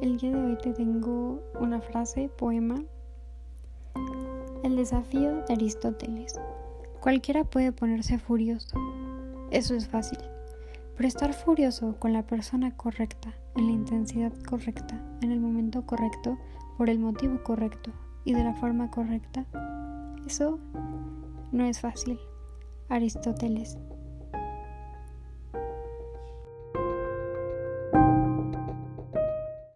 El día de hoy te tengo una frase, poema. El desafío de Aristóteles. Cualquiera puede ponerse furioso. Eso es fácil. Pero estar furioso con la persona correcta, en la intensidad correcta, en el momento correcto, por el motivo correcto y de la forma correcta, eso no es fácil. Aristóteles.